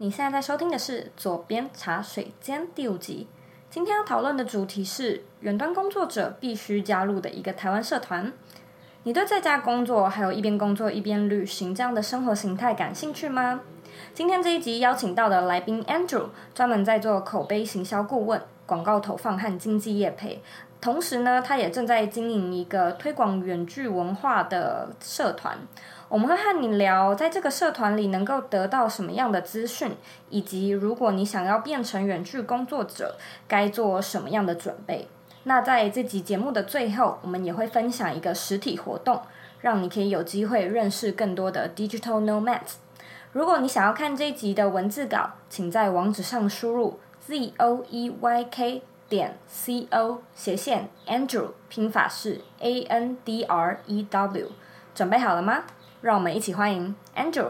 你现在在收听的是《左边茶水间》第五集。今天要讨论的主题是远端工作者必须加入的一个台湾社团。你对在家工作，还有一边工作一边旅行这样的生活形态感兴趣吗？今天这一集邀请到的来宾 Andrew，专门在做口碑行销顾问、广告投放和经济业配。同时呢，他也正在经营一个推广远距文化的社团。我们会和你聊，在这个社团里能够得到什么样的资讯，以及如果你想要变成远距工作者，该做什么样的准备。那在这集节目的最后，我们也会分享一个实体活动，让你可以有机会认识更多的 Digital Nomads。如果你想要看这一集的文字稿，请在网址上输入 z o e y k 点 c o 斜线 Andrew，拼法是 a n d r e w。准备好了吗？让我们一起欢迎 Andrew。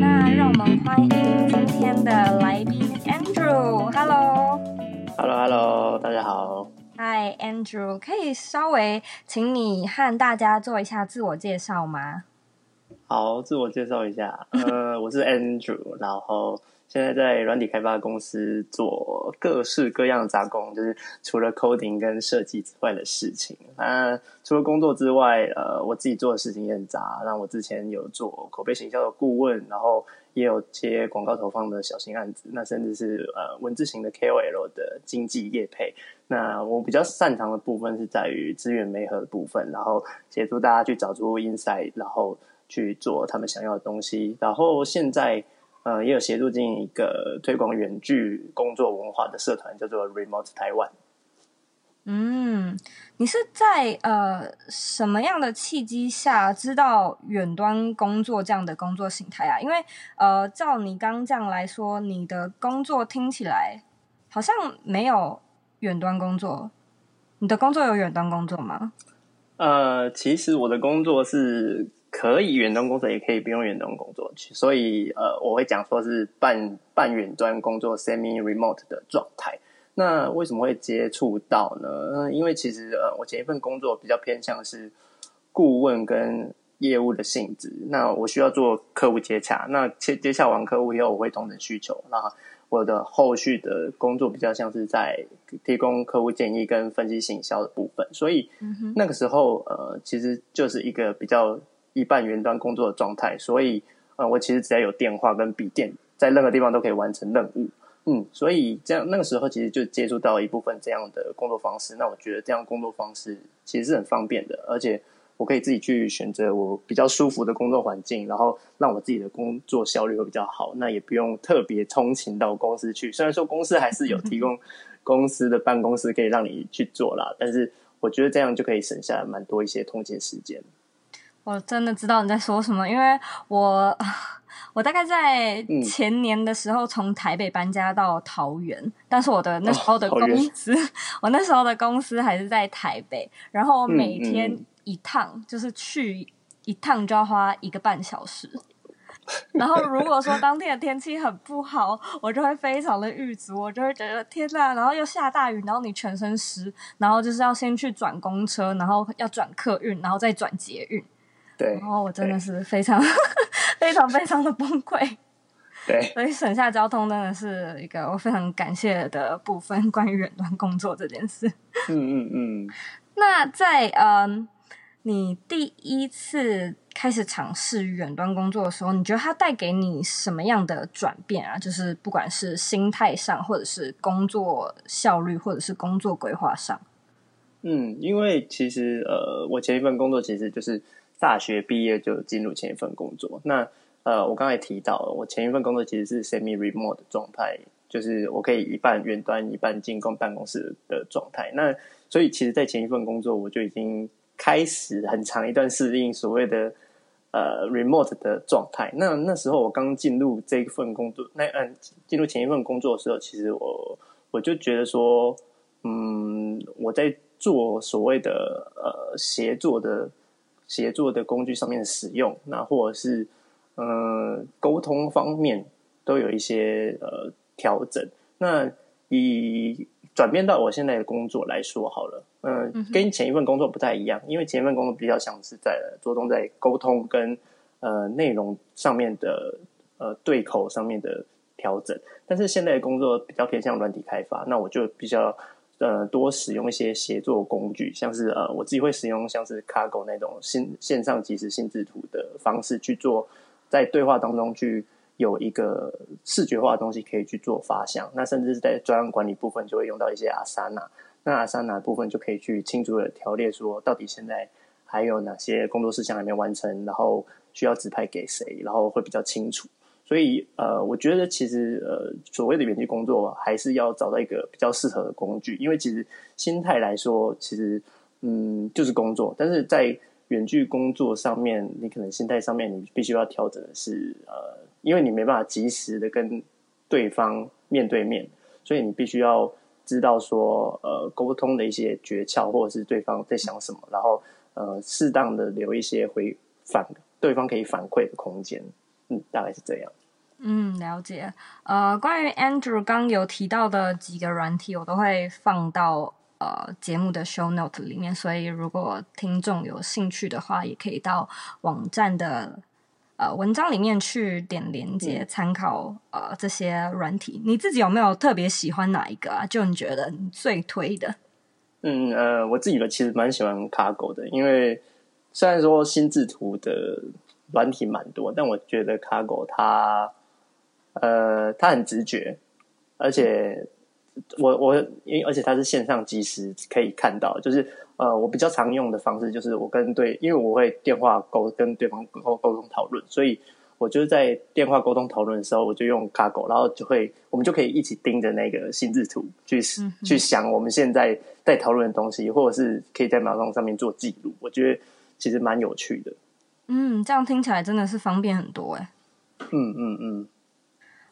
那让我们欢迎今天的来宾 Andrew。Hello，Hello，Hello，大家好。Hi，Andrew，可以稍微请你和大家做一下自我介绍吗？好，自我介绍一下，呃，我是 Andrew，然后。现在在软体开发公司做各式各样的杂工，就是除了 coding 跟设计之外的事情。那除了工作之外，呃，我自己做的事情也很杂。那我之前有做口碑行销的顾问，然后也有接广告投放的小型案子，那甚至是呃文字型的 KOL 的经济业配。那我比较擅长的部分是在于资源媒合的部分，然后协助大家去找出 insight，然后去做他们想要的东西。然后现在。呃，也有协助经营一个推广远距工作文化的社团，叫做 Remote Taiwan。嗯，你是在呃什么样的契机下知道远端工作这样的工作形态啊？因为呃，照你刚这样来说，你的工作听起来好像没有远端工作。你的工作有远端工作吗？呃，其实我的工作是。可以远端工作，也可以不用远端工作，所以呃，我会讲说是半半远端工作 （semi remote） 的状态。那为什么会接触到呢？因为其实呃，我前一份工作比较偏向是顾问跟业务的性质。那我需要做客户接洽，那接接洽完客户以后，我会同等需求。那我的后续的工作比较像是在提供客户建议跟分析行销的部分。所以那个时候呃，其实就是一个比较。一半云端工作的状态，所以呃，我其实只要有电话跟笔电，在任何地方都可以完成任务。嗯，所以这样那个时候其实就接触到一部分这样的工作方式。那我觉得这样工作方式其实是很方便的，而且我可以自己去选择我比较舒服的工作环境，然后让我自己的工作效率会比较好。那也不用特别通勤到公司去，虽然说公司还是有提供公司的办公室可以让你去做啦，但是我觉得这样就可以省下蛮多一些通勤时间。我真的知道你在说什么，因为我我大概在前年的时候从台北搬家到桃园，嗯、但是我的那时候的公司，哦、我那时候的公司还是在台北，然后每天一趟、嗯嗯、就是去一趟就要花一个半小时，然后如果说当天的天气很不好，我就会非常的郁卒，我就会觉得天呐，然后又下大雨，然后你全身湿，然后就是要先去转公车，然后要转客运，然后再转捷运。对，然后我真的是非常、非常、非常的崩溃。对，所以省下交通真的是一个我非常感谢的部分。关于远端工作这件事，嗯嗯嗯。那在嗯，你第一次开始尝试远端工作的时候，你觉得它带给你什么样的转变啊？就是不管是心态上，或者是工作效率，或者是工作规划上。嗯，因为其实呃，我前一份工作其实就是。大学毕业就进入前一份工作。那呃，我刚才提到了，我前一份工作其实是 semi remote 的状态，就是我可以一半远端，一半进公办公室的状态。那所以，其实，在前一份工作，我就已经开始很长一段适应所谓的呃 remote 的状态。那那时候我刚进入这一份工作，那嗯，进入前一份工作的时候，其实我我就觉得说，嗯，我在做所谓的呃协作的。协作的工具上面的使用，那或者是呃沟通方面都有一些呃调整。那以转变到我现在的工作来说好了，呃、嗯，跟前一份工作不太一样，因为前一份工作比较像是在着重在沟通跟呃内容上面的呃对口上面的调整，但是现在的工作比较偏向软体开发，那我就比较呃多使用一些协作工具，像是呃我自己会使用像是 Cargo 那种线线上即时心智图的方式去做，在对话当中去。有一个视觉化的东西可以去做发想，那甚至是在专案管理部分就会用到一些 Asana，那 Asana 部分就可以去清楚的条列说，到底现在还有哪些工作事项还没完成，然后需要指派给谁，然后会比较清楚。所以呃，我觉得其实呃，所谓的远距工作还是要找到一个比较适合的工具，因为其实心态来说，其实嗯就是工作，但是在远距工作上面，你可能心态上面你必须要调整的是呃。因为你没办法及时的跟对方面对面，所以你必须要知道说，呃，沟通的一些诀窍，或者是对方在想什么，然后呃，适当的留一些回反对方可以反馈的空间。嗯，大概是这样。嗯，了解。呃，关于 Andrew 刚有提到的几个软体，我都会放到呃节目的 show note 里面，所以如果听众有兴趣的话，也可以到网站的。呃，文章里面去点连接参考，嗯、呃这些软体，你自己有没有特别喜欢哪一个啊？就你觉得你最推的？嗯呃，我自己的其实蛮喜欢 Kaggle 的，因为虽然说心智图的软体蛮多，但我觉得 Kaggle 它呃他很直觉，而且我我因为而且他是线上即时可以看到，就是。呃，我比较常用的方式就是我跟对，因为我会电话沟跟对方沟沟通讨论，所以我就是在电话沟通讨论的时候，我就用 Kaggle，然后就会我们就可以一起盯着那个心智图去、嗯、去想我们现在在讨论的东西，或者是可以在马桶上面做记录，我觉得其实蛮有趣的。嗯，这样听起来真的是方便很多哎。嗯嗯嗯。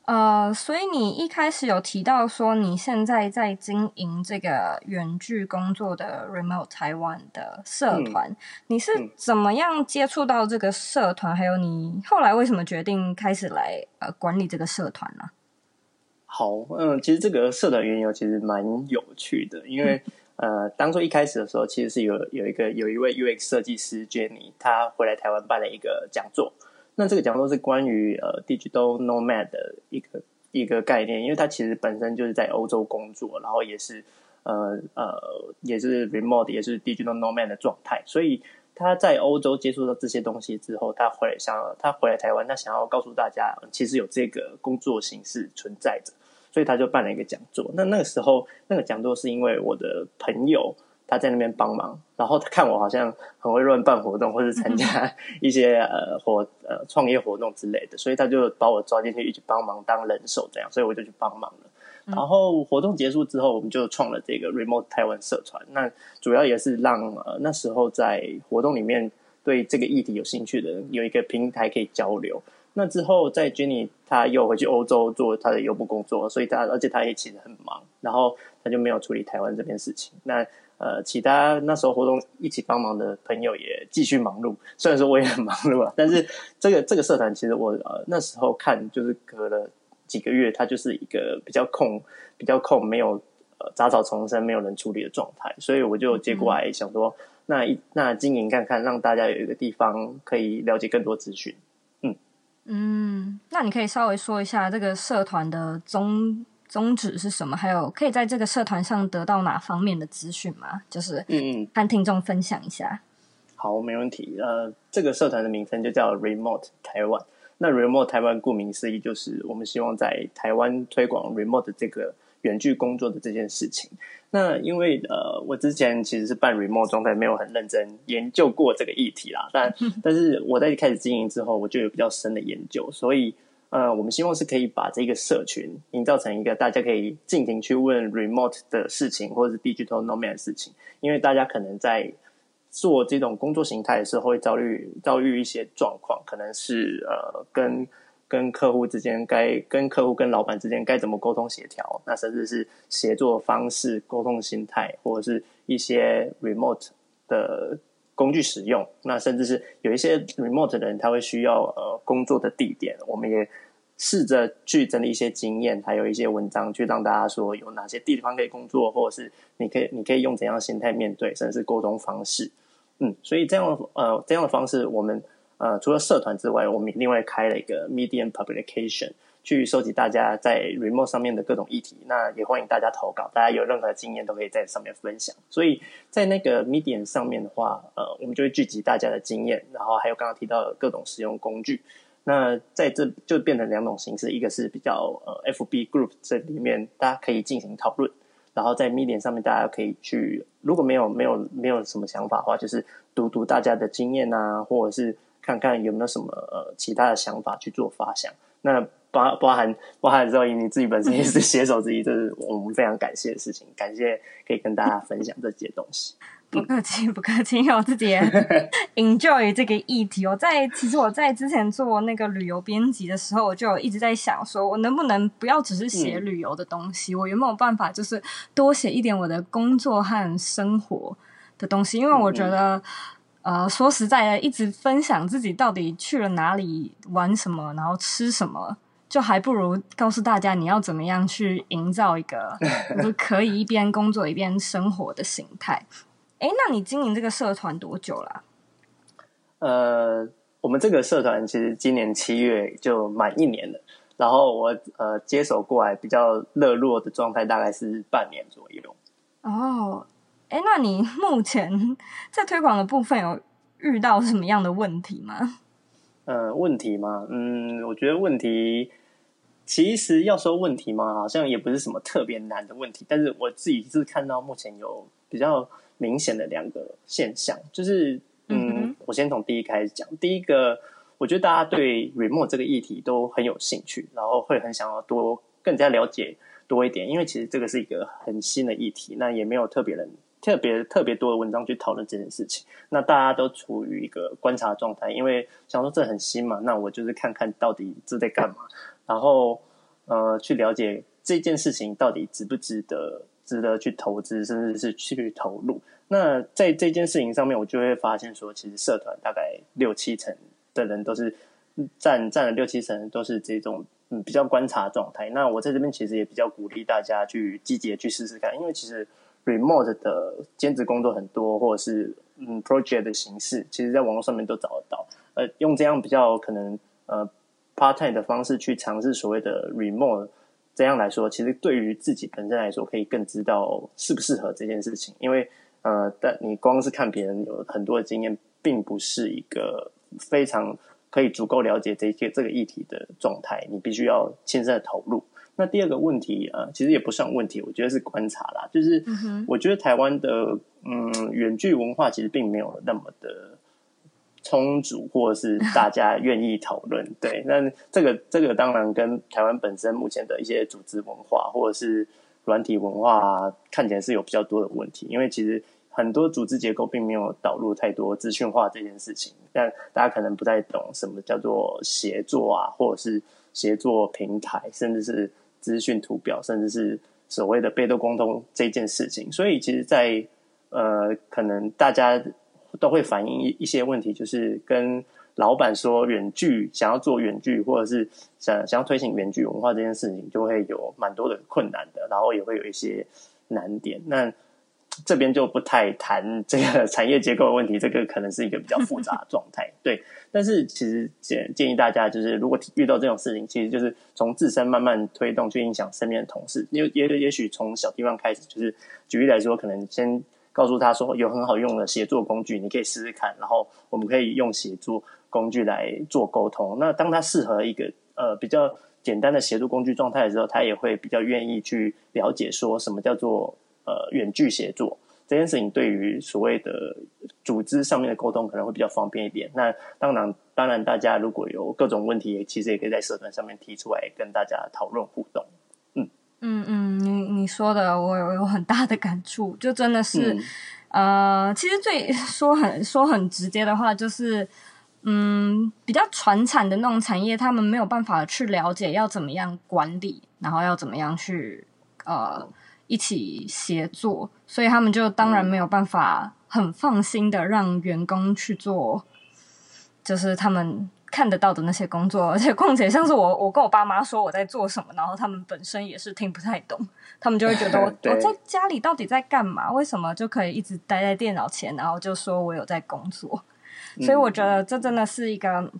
呃，所以你一开始有提到说你现在在经营这个远距工作的 Remote Taiwan 的社团，嗯、你是怎么样接触到这个社团？嗯、还有你后来为什么决定开始来呃管理这个社团呢？好，嗯，其实这个社团缘由其实蛮有趣的，因为、嗯、呃，当初一开始的时候，其实是有有一个有一位 UX 设计师 Jenny，他回来台湾办了一个讲座。那这个讲座是关于呃 digital nomad 的一个一个概念，因为他其实本身就是在欧洲工作，然后也是呃呃也是 remote 也是 digital nomad 的状态，所以他在欧洲接触到这些东西之后，他回来想他回来台湾，他想要告诉大家，其实有这个工作形式存在着，所以他就办了一个讲座。那那个时候那个讲座是因为我的朋友。他在那边帮忙，然后他看我好像很会乱办活动，或是参加 一些呃活呃创业活动之类的，所以他就把我抓进去一起帮忙当人手这样，所以我就去帮忙了。然后活动结束之后，我们就创了这个 Remote Taiwan 社团。那主要也是让呃那时候在活动里面对这个议题有兴趣的人有一个平台可以交流。那之后，在 Jenny 他又回去欧洲做他的邮部工作，所以他而且他也其实很忙，然后他就没有处理台湾这边事情。那呃，其他那时候活动一起帮忙的朋友也继续忙碌，虽然说我也很忙碌啊，但是这个这个社团其实我呃那时候看就是隔了几个月，它就是一个比较空、比较空，没有呃杂草丛生、没有人处理的状态，所以我就接过来想说，那一那经营看看，让大家有一个地方可以了解更多资讯。嗯嗯，那你可以稍微说一下这个社团的宗。宗旨是什么？还有可以在这个社团上得到哪方面的资讯吗？就是嗯嗯，和听众分享一下。好，没问题。呃，这个社团的名称就叫 Remote Taiwan。那 Remote Taiwan 顾名思义，就是我们希望在台湾推广 Remote 这个远距工作的这件事情。那因为呃，我之前其实是办 Remote 状态，没有很认真研究过这个议题啦。但 但是我在开始经营之后，我就有比较深的研究，所以。呃，我们希望是可以把这个社群营造成一个大家可以尽情去问 remote 的事情，或者是 digital nomad 的事情。因为大家可能在做这种工作形态的时候，会遭遇遭遇一些状况，可能是呃，跟跟客户之间该跟客户跟老板之间该怎么沟通协调，那甚至是协作方式、沟通心态，或者是一些 remote 的工具使用，那甚至是有一些 remote 的人，他会需要呃工作的地点，我们也试着去整理一些经验，还有一些文章，去让大家说有哪些地方可以工作，或者是你可以你可以用怎样的心态面对，甚至是沟通方式。嗯，所以这样呃这样的方式，我们呃除了社团之外，我们另外开了一个 Medium Publication，去收集大家在 Remote 上面的各种议题。那也欢迎大家投稿，大家有任何经验都可以在上面分享。所以在那个 Medium 上面的话，呃，我们就会聚集大家的经验，然后还有刚刚提到的各种使用工具。那在这就变成两种形式，一个是比较呃 FB Group 这里面大家可以进行讨论。然后在 Medium 上面，大家可以去，如果没有没有没有什么想法的话，就是读读大家的经验啊，或者是看看有没有什么呃其他的想法去做发想。那包包含包含之后，你自己本身也是写手之一，这是我们非常感谢的事情，感谢可以跟大家分享这些东西。不客气，不客气，因为我自己也 enjoy 这个议题。我在其实我在之前做那个旅游编辑的时候，我就一直在想，说我能不能不要只是写旅游的东西，嗯、我有没有办法就是多写一点我的工作和生活的东西？因为我觉得，嗯、呃，说实在的，一直分享自己到底去了哪里玩什么，然后吃什么，就还不如告诉大家你要怎么样去营造一个 就可以一边工作一边生活的形态。哎，那你经营这个社团多久了啊？呃，我们这个社团其实今年七月就满一年了。然后我呃接手过来比较热络的状态大概是半年左右。哦，哎，那你目前在推广的部分有遇到什么样的问题吗？呃，问题吗？嗯，我觉得问题其实要说问题嘛，好像也不是什么特别难的问题。但是我自己是看到目前有比较。明显的两个现象，就是嗯，我先从第一开始讲。第一个，我觉得大家对 remote 这个议题都很有兴趣，然后会很想要多更加了解多一点，因为其实这个是一个很新的议题，那也没有特别人特别特别多的文章去讨论这件事情。那大家都处于一个观察状态，因为想说这很新嘛，那我就是看看到底这在干嘛，然后呃，去了解这件事情到底值不值得。值得去投资，甚至是去投入。那在这件事情上面，我就会发现说，其实社团大概六七成的人都是占占了六七成，都是这种嗯比较观察状态。那我在这边其实也比较鼓励大家去积极的去试试看，因为其实 remote 的兼职工作很多，或者是嗯 project 的形式，其实在网络上面都找得到。呃，用这样比较可能呃 part time 的方式去尝试所谓的 remote。这样来说，其实对于自己本身来说，可以更知道适不适合这件事情。因为，呃，但你光是看别人有很多的经验，并不是一个非常可以足够了解这些这个议题的状态。你必须要亲身的投入。那第二个问题，呃，其实也不算问题，我觉得是观察啦。就是，我觉得台湾的嗯远距文化其实并没有那么的。充足，或者是大家 愿意讨论，对，那这个这个当然跟台湾本身目前的一些组织文化或者是软体文化看起来是有比较多的问题，因为其实很多组织结构并没有导入太多资讯化这件事情，但大家可能不太懂什么叫做协作啊，或者是协作平台，甚至是资讯图表，甚至是所谓的被动沟通这件事情，所以其实在，呃，可能大家。都会反映一一些问题，就是跟老板说远距想要做远距，或者是想想要推行远距文化这件事情，就会有蛮多的困难的，然后也会有一些难点。那这边就不太谈这个产业结构的问题，这个可能是一个比较复杂的状态。对，但是其实建建议大家，就是如果遇到这种事情，其实就是从自身慢慢推动，去影响身边的同事。也也也许从小地方开始，就是举例来说，可能先。告诉他说有很好用的协作工具，你可以试试看。然后我们可以用协作工具来做沟通。那当他适合一个呃比较简单的协作工具状态的时候，他也会比较愿意去了解说什么叫做呃远距协作这件事情。对于所谓的组织上面的沟通可能会比较方便一点。那当然，当然大家如果有各种问题，其实也可以在社团上面提出来跟大家讨论互动。嗯嗯，你你说的我有有很大的感触，就真的是，嗯、呃，其实最说很说很直接的话，就是，嗯，比较传产的那种产业，他们没有办法去了解要怎么样管理，然后要怎么样去呃一起协作，所以他们就当然没有办法很放心的让员工去做就是他们看得到的那些工作，而且况且像是我，我跟我爸妈说我在做什么，然后他们本身也是听不太懂，他们就会觉得我 我在家里到底在干嘛？为什么就可以一直待在电脑前，然后就说我有在工作？所以我觉得这真的是一个。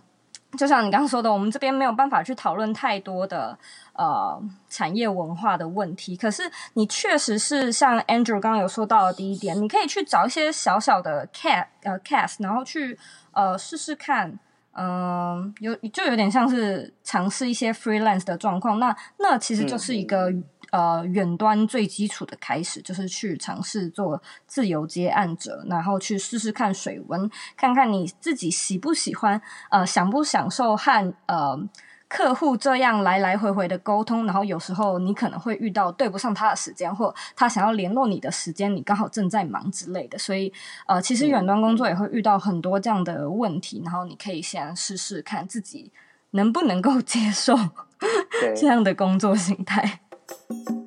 就像你刚刚说的，我们这边没有办法去讨论太多的呃产业文化的问题。可是你确实是像 Andrew 刚刚有说到的第一点，你可以去找一些小小的 cast 呃 cast，然后去呃试试看，嗯、呃，有就有点像是尝试一些 freelance 的状况。那那其实就是一个。嗯呃，远端最基础的开始就是去尝试做自由接案者，然后去试试看水温，看看你自己喜不喜欢，呃，享不享受和呃客户这样来来回回的沟通。然后有时候你可能会遇到对不上他的时间，或他想要联络你的时间，你刚好正在忙之类的。所以呃，其实远端工作也会遇到很多这样的问题。然后你可以先试试看自己能不能够接受 这样的工作形态。休息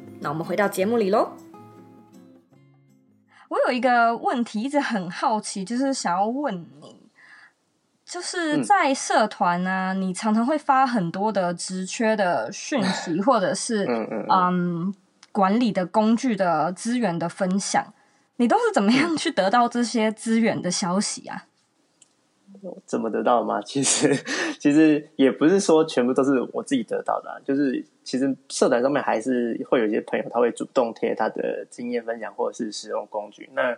那我们回到节目里喽。我有一个问题一直很好奇，就是想要问你，就是在社团呢，嗯、你常常会发很多的职缺的讯息，或者是嗯，嗯，嗯管理的工具的资源的分享，你都是怎么样去得到这些资源的消息啊？怎么得到吗？其实 其实也不是说全部都是我自己得到的啊，就是其实社团上面还是会有一些朋友，他会主动贴他的经验分享或者是使用工具，那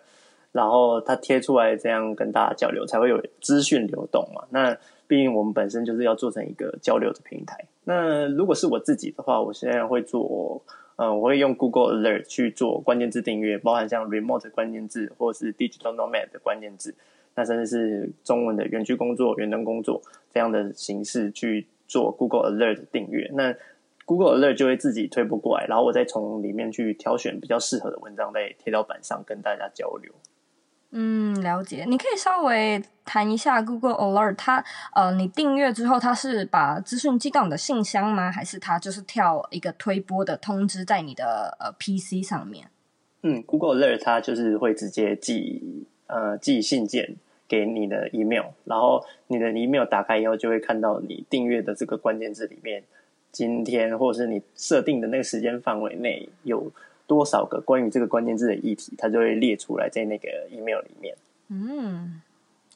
然后他贴出来这样跟大家交流，才会有资讯流动嘛。那毕竟我们本身就是要做成一个交流的平台。那如果是我自己的话，我现在会做，嗯，我会用 Google Alert 去做关键字订阅，包含像 remote 关键字或者是 digital nomad 的关键字。那甚至是中文的远距工作、远端工作这样的形式去做 Google Alert 订阅，那 Google Alert 就会自己推播过来，然后我再从里面去挑选比较适合的文章，再贴到板上跟大家交流。嗯，了解。你可以稍微谈一下 Google Alert，它呃，你订阅之后，它是把资讯寄到你的信箱吗？还是它就是跳一个推播的通知在你的呃 PC 上面？嗯，Google Alert 它就是会直接寄。呃，寄信件给你的 email，然后你的 email 打开以后，就会看到你订阅的这个关键字里面，今天或者是你设定的那个时间范围内有多少个关于这个关键字的议题，它就会列出来在那个 email 里面。嗯，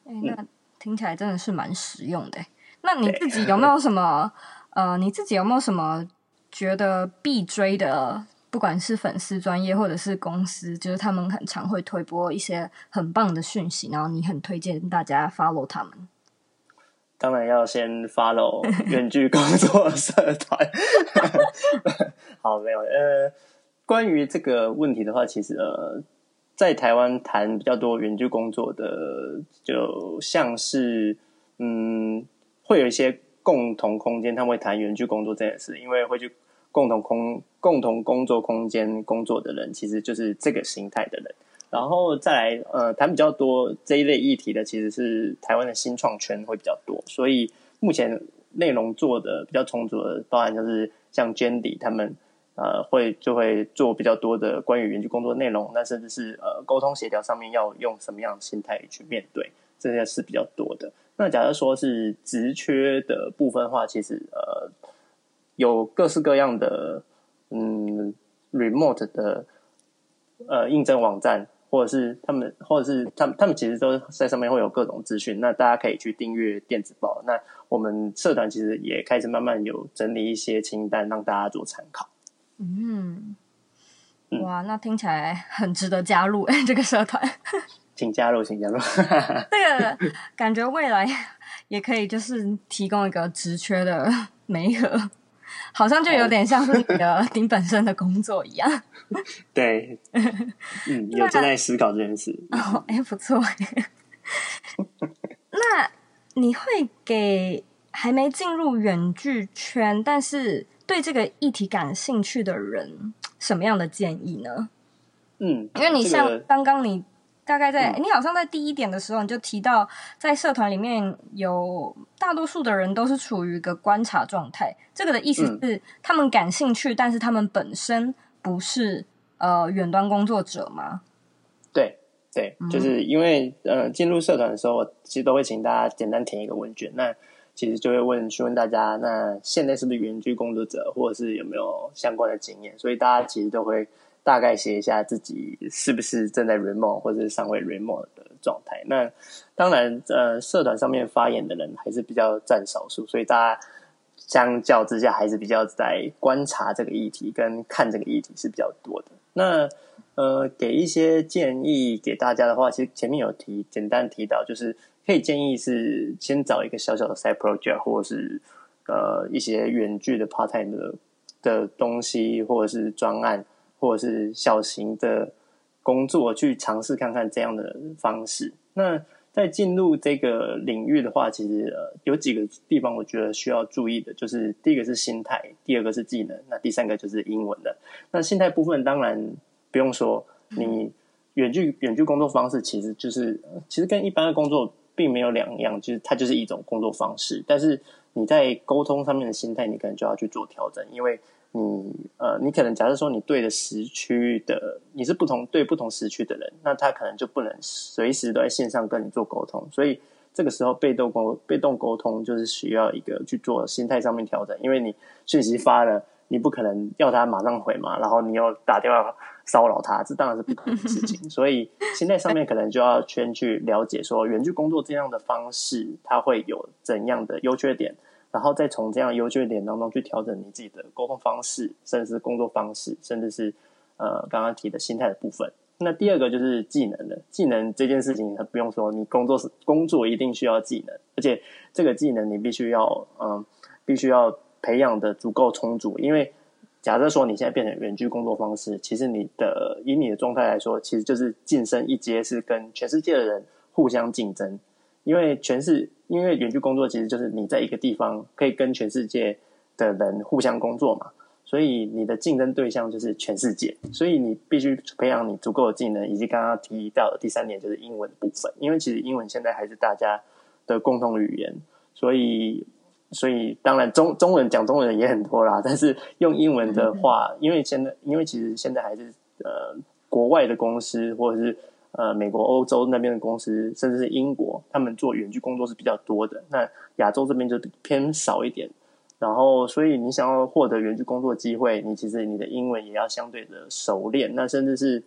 哎，那听起来真的是蛮实用的。那你自己有没有什么？呃，你自己有没有什么觉得必追的？不管是粉丝专业或者是公司，就是他们很常会推播一些很棒的讯息，然后你很推荐大家 follow 他们。当然要先 follow 远距工作社团。好，没有呃，关于这个问题的话，其实呃，在台湾谈比较多远距工作的，就像是嗯，会有一些共同空间，他们会谈远距工作这件事，因为会去。共同空共同工作空间工作的人，其实就是这个形态的人。然后再来，呃，谈比较多这一类议题的，其实是台湾的新创圈会比较多。所以目前内容做的比较充足的，包含就是像 Jandy 他们，呃，会就会做比较多的关于园区工作内容。那甚至是呃沟通协调上面要用什么样的心态去面对，这些是比较多的。那假如说是职缺的部分的话，其实呃。有各式各样的嗯，remote 的呃应征网站，或者是他们，或者是他们，他们其实都在上面会有各种资讯。那大家可以去订阅电子报。那我们社团其实也开始慢慢有整理一些清单，让大家做参考。嗯，哇，那听起来很值得加入哎，这个社团，请加入，请加入。这个感觉未来也可以就是提供一个职缺的媒合。好像就有点像是你的 你本身的工作一样。对，嗯，有正在思考这件事。哦，哎，不错。那你会给还没进入远距圈，但是对这个议题感兴趣的人什么样的建议呢？嗯，因为你像刚刚你。大概在、嗯、你好像在第一点的时候，你就提到在社团里面有大多数的人都是处于一个观察状态。这个的意思是他们感兴趣，嗯、但是他们本身不是呃远端工作者吗？对对，就是因为呃进入社团的时候，我其实都会请大家简单填一个问卷。那其实就会问询问大家，那现在是不是远距工作者，或者是有没有相关的经验？所以大家其实都会。大概写一下自己是不是正在 remote 或者是尚未 remote 的状态。那当然，呃，社团上面发言的人还是比较占少数，所以大家相较之下还是比较在观察这个议题跟看这个议题是比较多的。那呃，给一些建议给大家的话，其实前面有提简单提到，就是可以建议是先找一个小小的 side project，或者是呃一些远距的 part time 的的东西，或者是专案。或者是小型的工作，去尝试看看这样的方式。那在进入这个领域的话，其实呃有几个地方我觉得需要注意的，就是第一个是心态，第二个是技能，那第三个就是英文的。那心态部分当然不用说，你远距远距工作方式其实就是其实跟一般的工作并没有两样，就是它就是一种工作方式。但是你在沟通上面的心态，你可能就要去做调整，因为。你呃，你可能假设说你对的时区的你是不同对不同时区的人，那他可能就不能随时都在线上跟你做沟通，所以这个时候被动沟被动沟通就是需要一个去做心态上面调整，因为你讯息发了，你不可能要他马上回嘛，然后你又打电话骚扰他，这当然是不可能的事情，所以心态上面可能就要先去了解说远距工作这样的方式，它会有怎样的优缺点。然后再从这样优缺点当中去调整你自己的沟通方式，甚至是工作方式，甚至是呃刚刚提的心态的部分。那第二个就是技能的技能这件事情它，不用说，你工作是工作一定需要技能，而且这个技能你必须要嗯、必须要培养的足够充足。因为假设说你现在变成远距工作方式，其实你的以你的状态来说，其实就是晋升一阶，是跟全世界的人互相竞争。因为全是，因为远距工作其实就是你在一个地方可以跟全世界的人互相工作嘛，所以你的竞争对象就是全世界，所以你必须培养你足够的技能，以及刚刚提到的第三点就是英文部分，因为其实英文现在还是大家的共同语言，所以所以当然中中文讲中文的也很多啦，但是用英文的话，因为现在因为其实现在还是呃国外的公司或者是。呃，美国、欧洲那边的公司，甚至是英国，他们做远距工作是比较多的。那亚洲这边就偏少一点。然后，所以你想要获得远距工作机会，你其实你的英文也要相对的熟练。那甚至是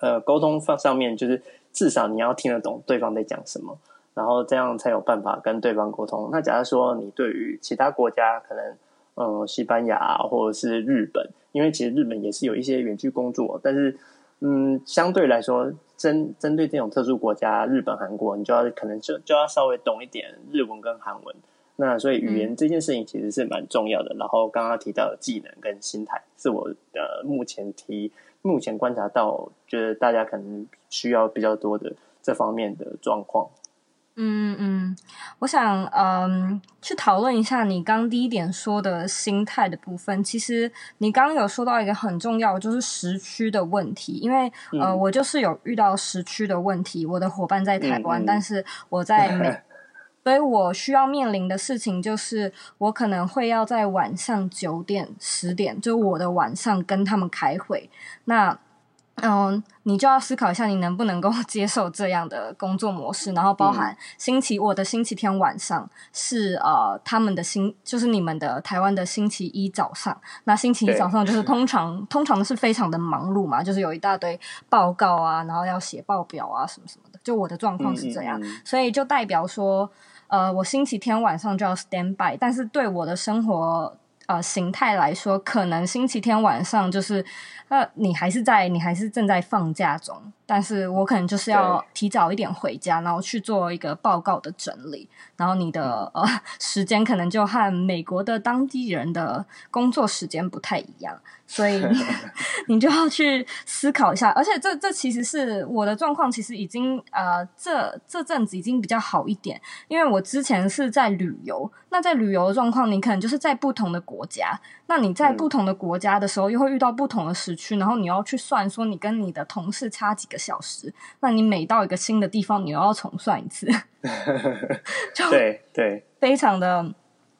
呃，沟通方上面，就是至少你要听得懂对方在讲什么，然后这样才有办法跟对方沟通。那假如说你对于其他国家，可能呃，西班牙或者是日本，因为其实日本也是有一些远距工作，但是嗯，相对来说。针针对这种特殊国家，日本、韩国，你就要可能就就要稍微懂一点日文跟韩文。那所以语言这件事情其实是蛮重要的。嗯、然后刚刚提到的技能跟心态，是我呃目前提目前观察到，觉得大家可能需要比较多的这方面的状况。嗯嗯，我想嗯去讨论一下你刚第一点说的心态的部分。其实你刚刚有说到一个很重要，就是时区的问题。因为、嗯、呃，我就是有遇到时区的问题。我的伙伴在台湾，但是我在美，所以我需要面临的事情就是，我可能会要在晚上九点、十点，就我的晚上跟他们开会。那嗯，你就要思考一下，你能不能够 接受这样的工作模式，然后包含星期、嗯、我的星期天晚上是呃他们的星，就是你们的台湾的星期一早上。那星期一早上就是通常通常是非常的忙碌嘛，就是有一大堆报告啊，然后要写报表啊什么什么的。就我的状况是这样，嗯嗯嗯、所以就代表说，呃，我星期天晚上就要 stand by，但是对我的生活。呃，形态来说，可能星期天晚上就是，呃，你还是在，你还是正在放假中，但是我可能就是要提早一点回家，然后去做一个报告的整理，然后你的呃时间可能就和美国的当地人的工作时间不太一样，所以 你就要去思考一下。而且这这其实是我的状况，其实已经呃这这阵子已经比较好一点，因为我之前是在旅游，那在旅游的状况，你可能就是在不同的国家，那你在不同的国家的时候，又会遇到不同的时区，然后你要去算说你跟你的同事差几个。小时，那你每到一个新的地方，你又要重算一次，就对对，非常的。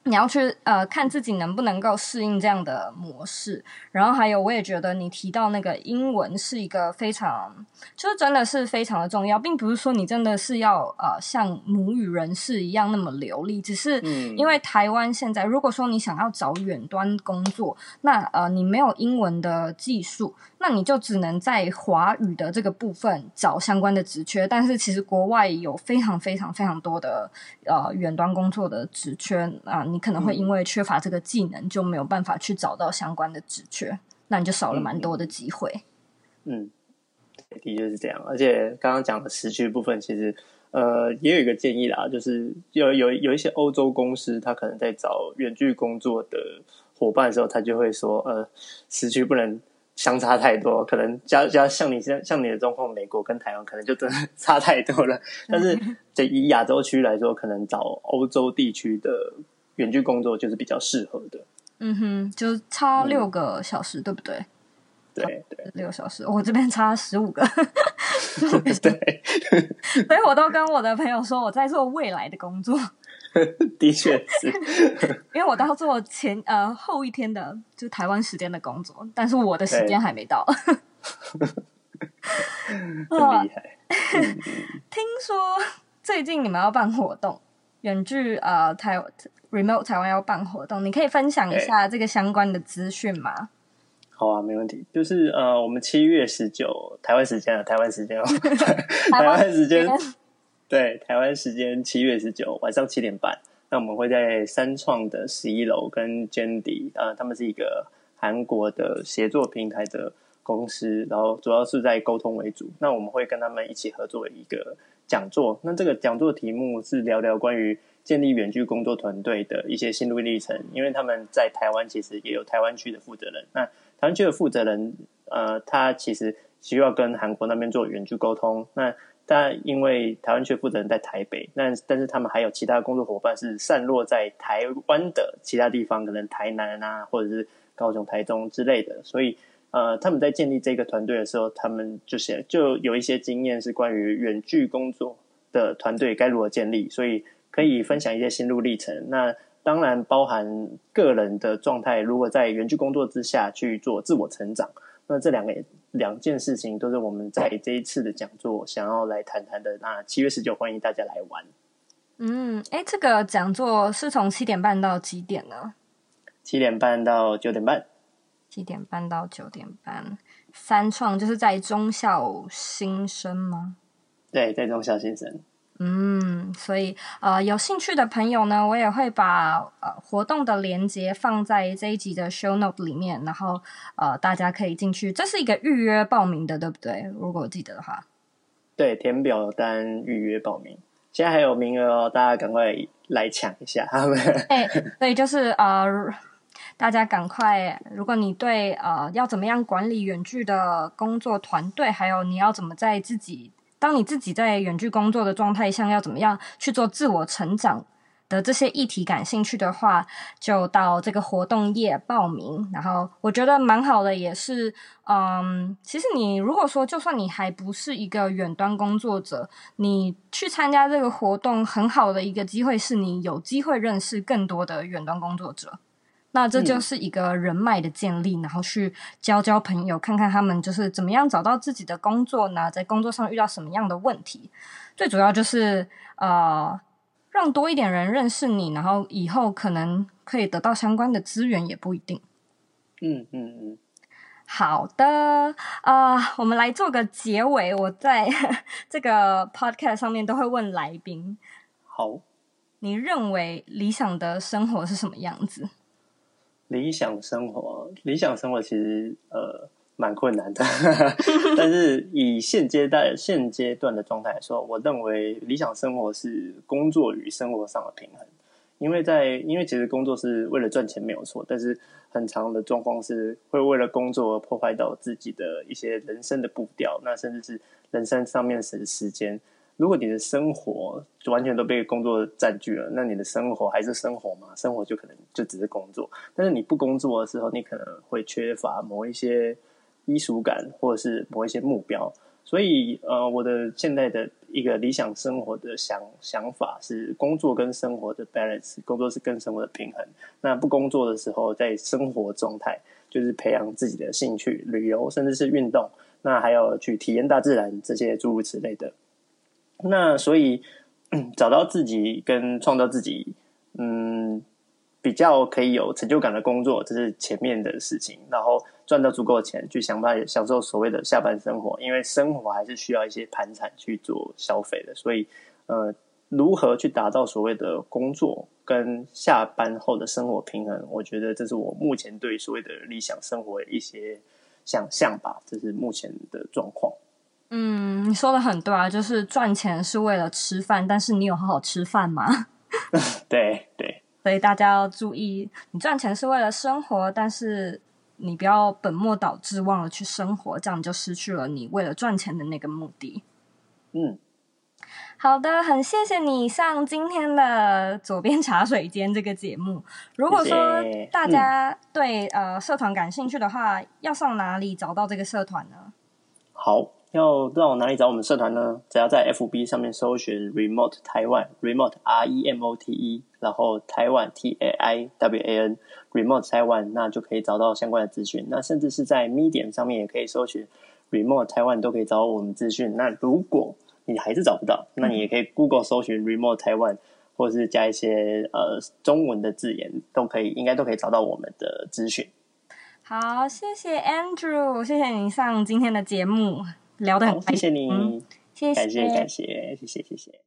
你要去呃看自己能不能够适应这样的模式，然后还有我也觉得你提到那个英文是一个非常，就是真的是非常的重要，并不是说你真的是要呃像母语人士一样那么流利，只是因为台湾现在如果说你想要找远端工作，那呃你没有英文的技术，那你就只能在华语的这个部分找相关的职缺，但是其实国外有非常非常非常多的呃远端工作的职缺啊，你。你可能会因为缺乏这个技能，就没有办法去找到相关的职缺，那你就少了蛮多的机会。嗯，的确是这样。而且刚刚讲的时区部分，其实呃也有一个建议啦，就是有有有一些欧洲公司，他可能在找远距工作的伙伴的时候，他就会说，呃，时区不能相差太多，可能加加像你像像你的状况，美国跟台湾可能就真的 差太多了。但是这以亚洲区来说，可能找欧洲地区的。远距工作就是比较适合的，嗯哼，就差六个小时，嗯、对不对？对对，六小时，我这边差十五个，对，所以我都跟我的朋友说我在做未来的工作，的确是，因为我都要做前呃后一天的，就台湾时间的工作，但是我的时间还没到，很厉害。听说最近你们要办活动，远距呃台。Remote 台湾要办活动，你可以分享一下这个相关的资讯吗？好啊，没问题。就是呃，我们七月十九台湾时间啊，台湾时间哦，台湾时间对，台湾时间七月十九晚上七点半，那我们会在三创的十一楼跟 Jandy 啊，他们是一个韩国的协作平台的公司，然后主要是在沟通为主。那我们会跟他们一起合作一个讲座，那这个讲座题目是聊聊关于。建立远距工作团队的一些心路历程，因为他们在台湾其实也有台湾区的负责人。那台湾区的负责人，呃，他其实需要跟韩国那边做远距沟通。那但因为台湾区负责人在台北，那但是他们还有其他工作伙伴是散落在台湾的其他地方，可能台南啊，或者是高雄、台中之类的。所以，呃，他们在建立这个团队的时候，他们就是就有一些经验是关于远距工作的团队该如何建立，所以。可以分享一些心路历程，那当然包含个人的状态。如果在远距工作之下去做自我成长，那这两个两件事情都是我们在这一次的讲座想要来谈谈的。那七月十九，欢迎大家来玩。嗯，哎，这个讲座是从七点半到几点呢？七点半到九点半。七点半到九点半，三创就是在中校新生吗？对，在中校新生。嗯，所以呃，有兴趣的朋友呢，我也会把呃活动的链接放在这一集的 show note 里面，然后呃，大家可以进去。这是一个预约报名的，对不对？如果我记得的话，对，填表单预约报名，现在还有名额哦，大家赶快来抢一下。他们哎，所以就是呃，大家赶快，如果你对呃要怎么样管理远距的工作团队，还有你要怎么在自己。当你自己在远距工作的状态下，要怎么样去做自我成长的这些议题感兴趣的话，就到这个活动页报名。然后我觉得蛮好的，也是，嗯，其实你如果说就算你还不是一个远端工作者，你去参加这个活动，很好的一个机会是你有机会认识更多的远端工作者。那这就是一个人脉的建立，嗯，然后去交交朋友，看看他们就是怎么样找到自己的工作呢？在工作上遇到什么样的问题？最主要就是呃，让多一点人认识你，然后以后可能可以得到相关的资源，也不一定。嗯嗯嗯，好的啊，呃，我们来做个结尾。我在 这个 podcast 上面都会问来宾：好，你认为理想的生活是什么样子？理想生活，理想生活其实呃，蛮困难的。但是以现阶段现阶段的状态来说，我认为理想生活是工作与生活上的平衡。因为在因为其实工作是为了赚钱没有错，但是很长的状况是会为了工作而破坏到自己的一些人生的步调，那甚至是人生上面的时间。如果你的生活就完全都被工作占据了，那你的生活还是生活吗？生活就可能就只是工作。但是你不工作的时候，你可能会缺乏某一些归属感，或者是某一些目标。所以，呃，我的现在的一个理想生活的想想法是，工作跟生活的 balance，工作是跟生活的平衡。那不工作的时候，在生活状态就是培养自己的兴趣、旅游，甚至是运动。那还有去体验大自然这些诸如此类的。那所以，找到自己跟创造自己，嗯。比较可以有成就感的工作，这是前面的事情。然后赚到足够的钱，去想办法享受所谓的下班生活。因为生活还是需要一些盘缠去做消费的，所以呃，如何去达到所谓的工作跟下班后的生活平衡？我觉得这是我目前对所谓的理想生活的一些想象吧。这是目前的状况。嗯，你说的很对啊，就是赚钱是为了吃饭，但是你有好好吃饭吗？对对。所以大家要注意，你赚钱是为了生活，但是你不要本末倒置，忘了去生活，这样你就失去了你为了赚钱的那个目的。嗯，好的，很谢谢你上今天的左边茶水间这个节目。如果说大家对、嗯、呃社团感兴趣的话，要上哪里找到这个社团呢？好。要到哪里找我们社团呢？只要在 FB 上面搜寻 Remote Taiwan，Remote R E M O T E，然后台湾 T A I W A N，Remote Taiwan，那就可以找到相关的资讯。那甚至是在 Medium 上面也可以搜寻 Remote Taiwan，都可以找到我们资讯。那如果你还是找不到，那你也可以 Google 搜寻 Remote Taiwan，或者是加一些呃中文的字眼，都可以，应该都可以找到我们的资讯。好，谢谢 Andrew，谢谢你上今天的节目。聊得很开心，谢谢你，嗯、谢谢，感谢，感谢，谢谢，谢谢。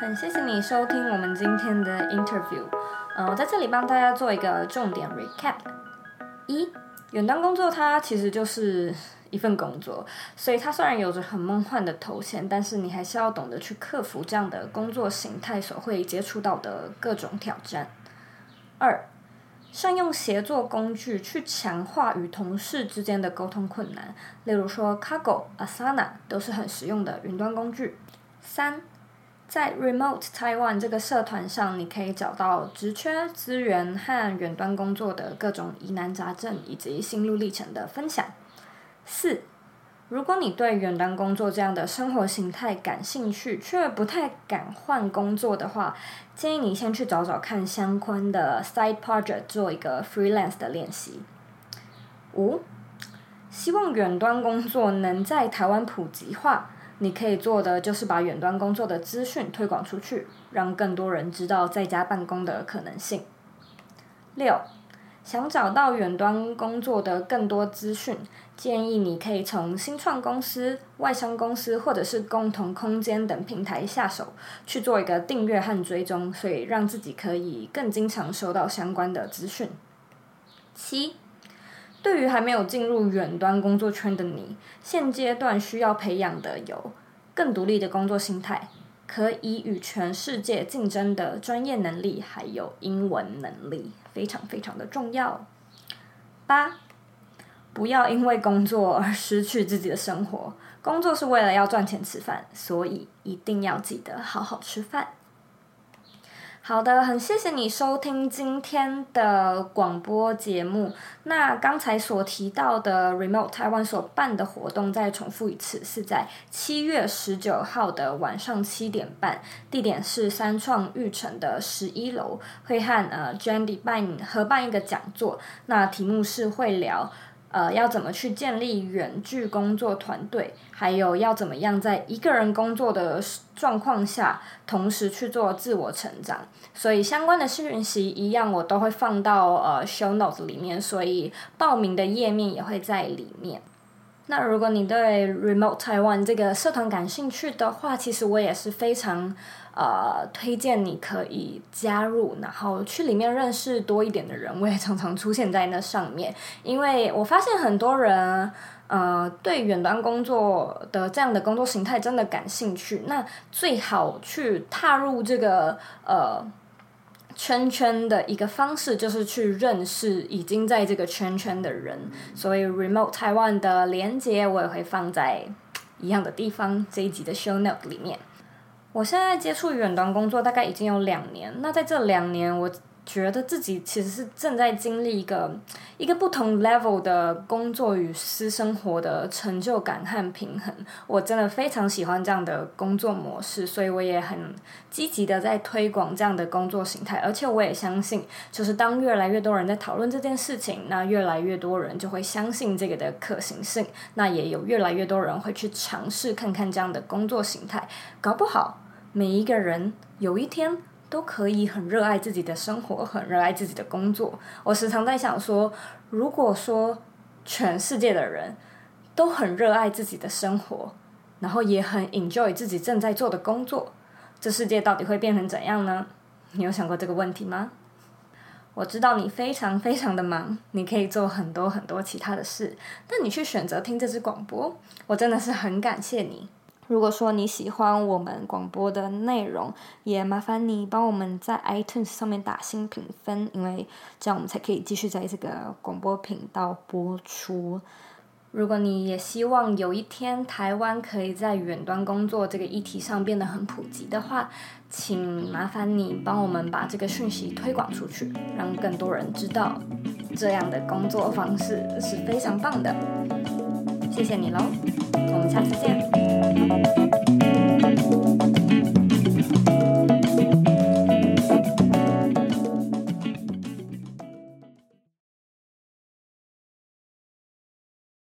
很谢谢你收听我们今天的 interview。嗯、呃，我在这里帮大家做一个重点 recap。一，远端工作它其实就是一份工作，所以它虽然有着很梦幻的头衔，但是你还是要懂得去克服这样的工作形态所会接触到的各种挑战。二。善用协作工具去强化与同事之间的沟通困难，例如说 Cargo、Asana 都是很实用的云端工具。三，在 Remote Taiwan 这个社团上，你可以找到职缺资源和远端工作的各种疑难杂症以及心路历程的分享。四。如果你对远端工作这样的生活形态感兴趣，却不太敢换工作的话，建议你先去找找看相关的 side project，做一个 freelance 的练习。五，希望远端工作能在台湾普及化，你可以做的就是把远端工作的资讯推广出去，让更多人知道在家办公的可能性。六。想找到远端工作的更多资讯，建议你可以从新创公司、外商公司或者是共同空间等平台下手，去做一个订阅和追踪，所以让自己可以更经常收到相关的资讯。七，对于还没有进入远端工作圈的你，现阶段需要培养的有更独立的工作心态，可以与全世界竞争的专业能力，还有英文能力。非常非常的重要。八，不要因为工作而失去自己的生活。工作是为了要赚钱吃饭，所以一定要记得好好吃饭。好的，很谢谢你收听今天的广播节目。那刚才所提到的 Remote Taiwan 所办的活动，再重复一次，是在七月十九号的晚上七点半，地点是三创育城的十一楼，会和呃 Jandy 办合办一个讲座。那题目是会聊。呃，要怎么去建立远距工作团队？还有要怎么样在一个人工作的状况下，同时去做自我成长？所以相关的讯息一样，我都会放到呃 show notes 里面，所以报名的页面也会在里面。那如果你对 Remote Taiwan 这个社团感兴趣的话，其实我也是非常呃推荐你可以加入，然后去里面认识多一点的人。我也常常出现在那上面，因为我发现很多人呃对远端工作的这样的工作形态真的感兴趣。那最好去踏入这个呃。圈圈的一个方式就是去认识已经在这个圈圈的人，所以 Remote Taiwan 的连接我也会放在一样的地方，这一集的 Show Note 里面。我现在接触远端工作大概已经有两年，那在这两年我。觉得自己其实是正在经历一个一个不同 level 的工作与私生活的成就感和平衡。我真的非常喜欢这样的工作模式，所以我也很积极的在推广这样的工作形态。而且我也相信，就是当越来越多人在讨论这件事情，那越来越多人就会相信这个的可行性。那也有越来越多人会去尝试看看这样的工作形态。搞不好每一个人有一天。都可以很热爱自己的生活，很热爱自己的工作。我时常在想说，如果说全世界的人都很热爱自己的生活，然后也很 enjoy 自己正在做的工作，这世界到底会变成怎样呢？你有想过这个问题吗？我知道你非常非常的忙，你可以做很多很多其他的事，但你却选择听这支广播，我真的是很感谢你。如果说你喜欢我们广播的内容，也麻烦你帮我们在 iTunes 上面打新评分，因为这样我们才可以继续在这个广播频道播出。如果你也希望有一天台湾可以在远端工作这个议题上变得很普及的话，请麻烦你帮我们把这个讯息推广出去，让更多人知道这样的工作方式是非常棒的。谢谢你喽，我们下次见。thank you